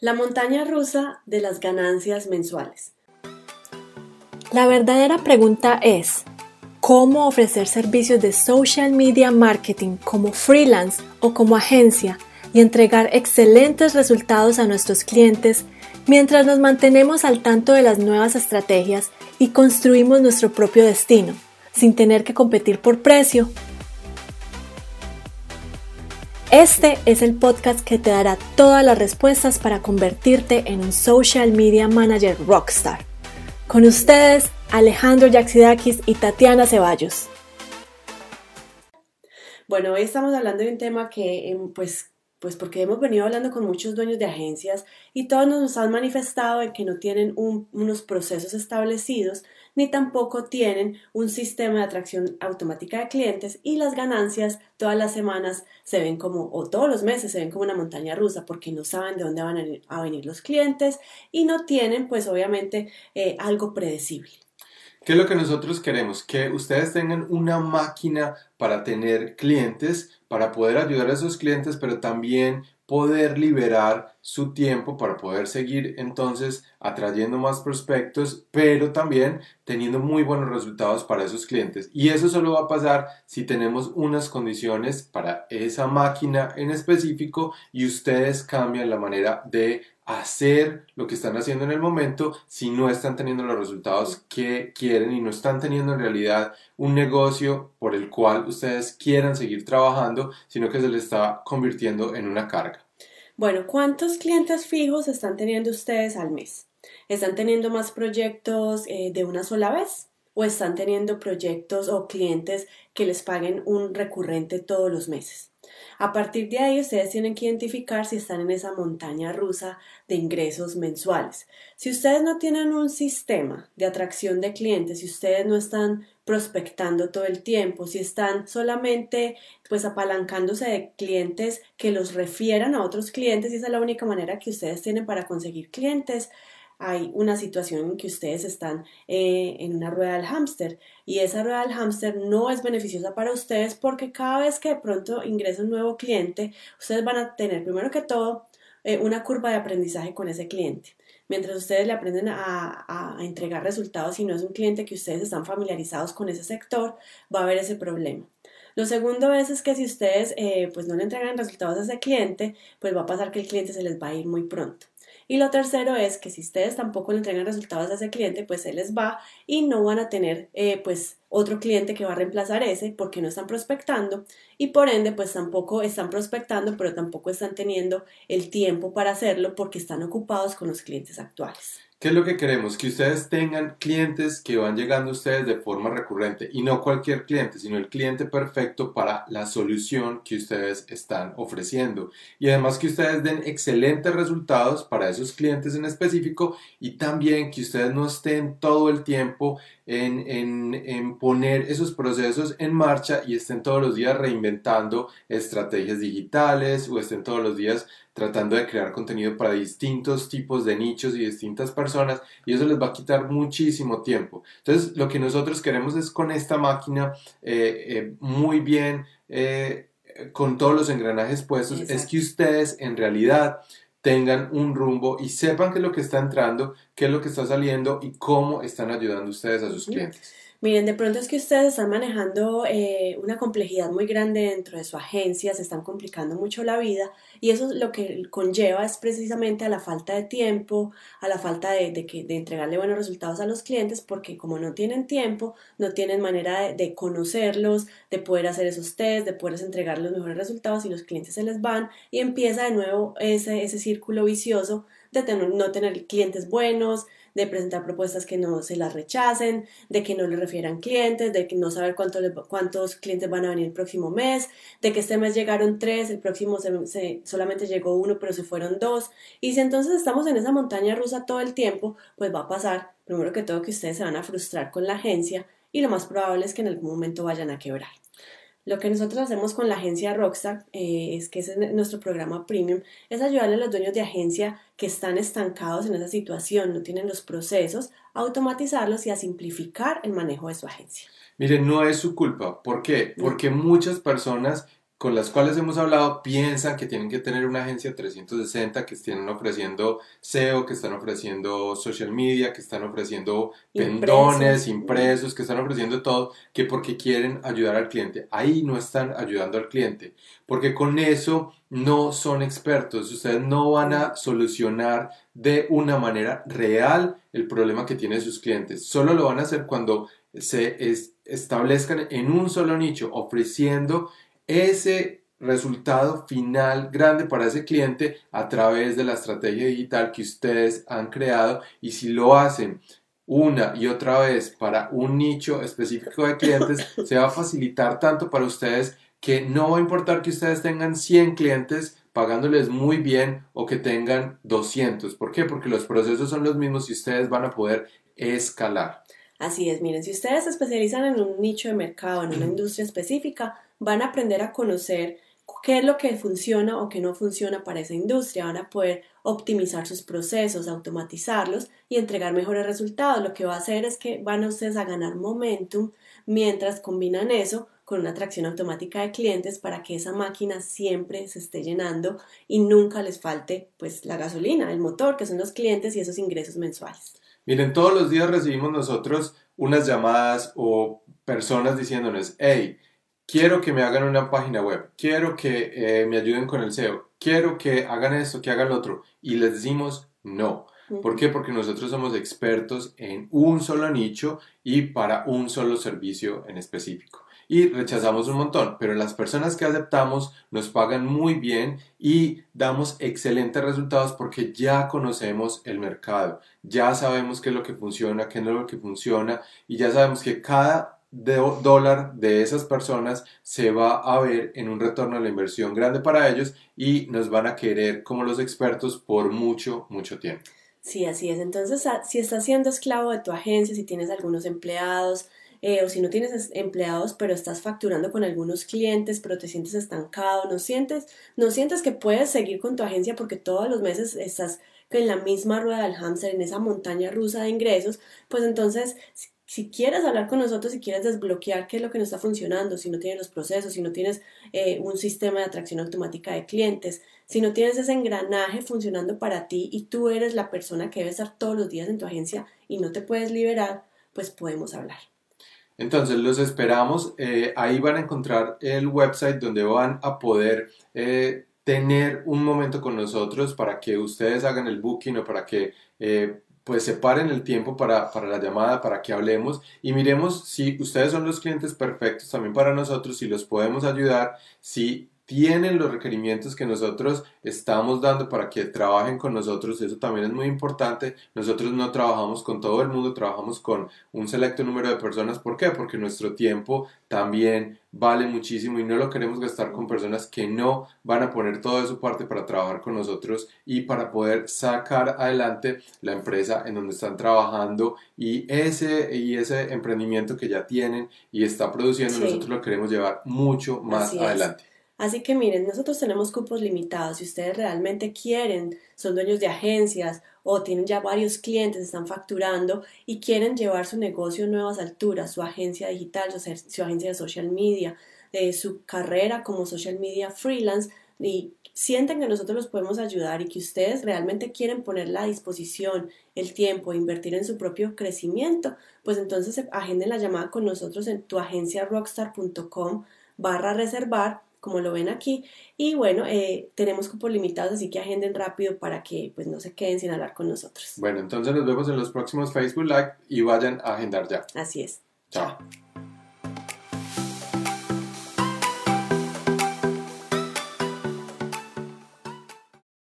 La montaña rusa de las ganancias mensuales. La verdadera pregunta es, ¿cómo ofrecer servicios de social media marketing como freelance o como agencia y entregar excelentes resultados a nuestros clientes mientras nos mantenemos al tanto de las nuevas estrategias y construimos nuestro propio destino, sin tener que competir por precio este es el podcast que te dará todas las respuestas para convertirte en un social media manager rockstar. Con ustedes, Alejandro Yaxidakis y Tatiana Ceballos. Bueno, hoy estamos hablando de un tema que, em, pues, pues porque hemos venido hablando con muchos dueños de agencias y todos nos han manifestado en que no tienen unos procesos establecidos ni tampoco tienen un sistema de atracción automática de clientes y las ganancias todas las semanas se ven como, o todos los meses se ven como una montaña rusa porque no saben de dónde van a venir los clientes y no tienen pues obviamente eh, algo predecible. ¿Qué es lo que nosotros queremos? Que ustedes tengan una máquina para tener clientes, para poder ayudar a esos clientes, pero también poder liberar su tiempo para poder seguir entonces atrayendo más prospectos, pero también teniendo muy buenos resultados para esos clientes. Y eso solo va a pasar si tenemos unas condiciones para esa máquina en específico y ustedes cambian la manera de hacer lo que están haciendo en el momento si no están teniendo los resultados que quieren y no están teniendo en realidad un negocio por el cual ustedes quieran seguir trabajando, sino que se les está convirtiendo en una carga. Bueno, ¿cuántos clientes fijos están teniendo ustedes al mes? ¿Están teniendo más proyectos eh, de una sola vez? ¿O están teniendo proyectos o clientes que les paguen un recurrente todos los meses? A partir de ahí ustedes tienen que identificar si están en esa montaña rusa de ingresos mensuales. Si ustedes no tienen un sistema de atracción de clientes, si ustedes no están prospectando todo el tiempo, si están solamente pues apalancándose de clientes que los refieran a otros clientes y esa es la única manera que ustedes tienen para conseguir clientes, hay una situación en que ustedes están eh, en una rueda del hámster y esa rueda del hámster no es beneficiosa para ustedes porque cada vez que de pronto ingresa un nuevo cliente, ustedes van a tener primero que todo eh, una curva de aprendizaje con ese cliente. Mientras ustedes le aprenden a, entregar resultados y no es un cliente que ustedes están familiarizados con ese sector, va a haber ese problema. Lo segundo es, es que si ustedes eh, pues no le entregan resultados a ese cliente, pues va a pasar que el cliente se les va a ir muy pronto. Y lo tercero es que si ustedes tampoco le entregan resultados a ese cliente, pues se les va y no van a tener eh, pues otro cliente que va a reemplazar ese porque no están prospectando y por ende pues tampoco están prospectando pero tampoco están teniendo el tiempo para hacerlo porque están ocupados con los clientes actuales. ¿Qué es lo que queremos? Que ustedes tengan clientes que van llegando a ustedes de forma recurrente y no cualquier cliente, sino el cliente perfecto para la solución que ustedes están ofreciendo. Y además que ustedes den excelentes resultados para esos clientes en específico y también que ustedes no estén todo el tiempo en, en, en poner esos procesos en marcha y estén todos los días reinventando estrategias digitales o estén todos los días tratando de crear contenido para distintos tipos de nichos y distintas personas y eso les va a quitar muchísimo tiempo. Entonces, lo que nosotros queremos es con esta máquina eh, eh, muy bien, eh, con todos los engranajes puestos, es que ustedes en realidad tengan un rumbo y sepan qué es lo que está entrando, qué es lo que está saliendo y cómo están ayudando ustedes a sus clientes. Miren, de pronto es que ustedes están manejando eh, una complejidad muy grande dentro de su agencia, se están complicando mucho la vida y eso lo que conlleva es precisamente a la falta de tiempo, a la falta de, que, de entregarle buenos resultados a los clientes porque como no tienen tiempo, no tienen manera de, conocerlos, de poder hacer esos test, de poder entregar los mejores resultados y los clientes se les van y empieza de nuevo ese, ese círculo vicioso de no tener clientes buenos, de presentar propuestas que no se las rechacen, de que no le refieran clientes, de que no saber cuánto cuántos clientes van a venir el próximo mes, de que este mes llegaron tres, el próximo se, solamente llegó uno, pero se fueron dos. Y si entonces estamos en esa montaña rusa todo el tiempo, pues va a pasar, primero que todo, que ustedes se van a frustrar con la agencia y lo más probable es que en algún momento vayan a quebrar. Lo que nosotros hacemos con la agencia Rockstar, eh, es que es nuestro programa premium, es ayudarle a los dueños de agencia que están estancados en esa situación, no tienen los procesos, a automatizarlos y a simplificar el manejo de su agencia. Miren, no es su culpa. ¿Por qué? Porque muchas personas con las cuales hemos hablado piensan que tienen que tener una agencia 360, que estén ofreciendo SEO, que están ofreciendo social media, que están ofreciendo pendones, impresos, que están ofreciendo todo, que porque quieren ayudar al cliente. Ahí no están ayudando al cliente, porque con eso no son expertos. Ustedes no van a solucionar de una manera real el problema que tienen sus clientes. Solo lo van a hacer cuando se establezcan en un solo nicho, ofreciendo ese resultado final grande para ese cliente a través de la estrategia digital que ustedes han creado y si lo hacen una y otra vez para un nicho específico de clientes, se va a facilitar tanto para ustedes que no va a importar que ustedes tengan 100 clientes pagándoles muy bien o que tengan 200. ¿Por qué? Porque los procesos son los mismos y ustedes van a poder escalar. Así es, miren, si ustedes se especializan en un nicho de mercado, en una industria específica, van a aprender a conocer qué es lo que funciona o qué no funciona para esa industria, van a poder optimizar sus procesos, automatizarlos y entregar mejores resultados. Lo que va a hacer es que van a ustedes a ganar momentum mientras combinan eso con una atracción automática de clientes para que esa máquina siempre se esté llenando y nunca les falte pues la gasolina, el motor, que son los clientes y esos ingresos mensuales. Miren, todos los días recibimos nosotros unas llamadas o personas diciéndonos, hey, quiero que me hagan una página web, quiero que eh, me ayuden con el SEO, quiero que hagan esto, que hagan lo otro. Y les decimos no. ¿Por qué? Porque nosotros somos expertos en un solo nicho y para un solo servicio en específico y rechazamos un montón, pero las personas que aceptamos nos pagan muy bien y damos excelentes resultados porque ya conocemos el mercado, ya sabemos qué es lo que funciona, qué no es lo que funciona y ya sabemos que cada dólar de esas personas se va a ver en un retorno a la inversión grande para ellos y nos van a querer como los expertos por mucho, mucho tiempo. Sí, así es. Entonces, si estás siendo esclavo de tu agencia, si tienes algunos empleados, eh, o si no tienes empleados pero estás facturando con algunos clientes pero te sientes estancado, no sientes, no sientes que puedes seguir con tu agencia porque todos los meses estás en la misma rueda del hámster, en esa montaña rusa de ingresos, pues entonces si quieres hablar con nosotros, si quieres desbloquear qué es lo que no está funcionando, si no tienes los procesos, si no tienes eh, un sistema de atracción automática de clientes, si no tienes ese engranaje funcionando para ti y tú eres la persona que debe estar todos los días en tu agencia y no te puedes liberar, pues podemos hablar. Entonces los esperamos. Eh, ahí van a encontrar el website donde van a poder eh, tener un momento con nosotros para que ustedes hagan el booking o para que eh, pues separen el tiempo para, para, la llamada, para que hablemos y miremos si ustedes son los clientes perfectos también para nosotros, si los podemos ayudar, si tienen los requerimientos que nosotros estamos dando para que trabajen con nosotros, eso también es muy importante. Nosotros no trabajamos con todo el mundo, trabajamos con un selecto número de personas. ¿Por qué? Porque nuestro tiempo también vale muchísimo y no lo queremos gastar con personas que no van a poner todo de su parte para trabajar con nosotros y para poder sacar adelante la empresa en donde están trabajando y ese, y ese emprendimiento que ya tienen y está produciendo, nosotros lo queremos llevar mucho más adelante. Así que miren, nosotros tenemos cupos limitados. Si ustedes realmente quieren, son dueños de agencias o tienen ya varios clientes, están facturando y quieren llevar su negocio a nuevas alturas, su agencia digital, su, agencia de social media, de su carrera como social media freelance y sienten que nosotros los podemos ayudar y que ustedes realmente quieren poner la disposición, el tiempo, invertir en su propio crecimiento, pues entonces agenden la llamada con nosotros en tuagenciarockstar.com barra reservar como lo ven aquí. Y bueno, eh, tenemos cupos limitados, así que agenden rápido para que pues no se queden sin hablar con nosotros. Bueno, entonces nos vemos en los próximos Facebook Live y vayan a agendar ya. Así es. Chao.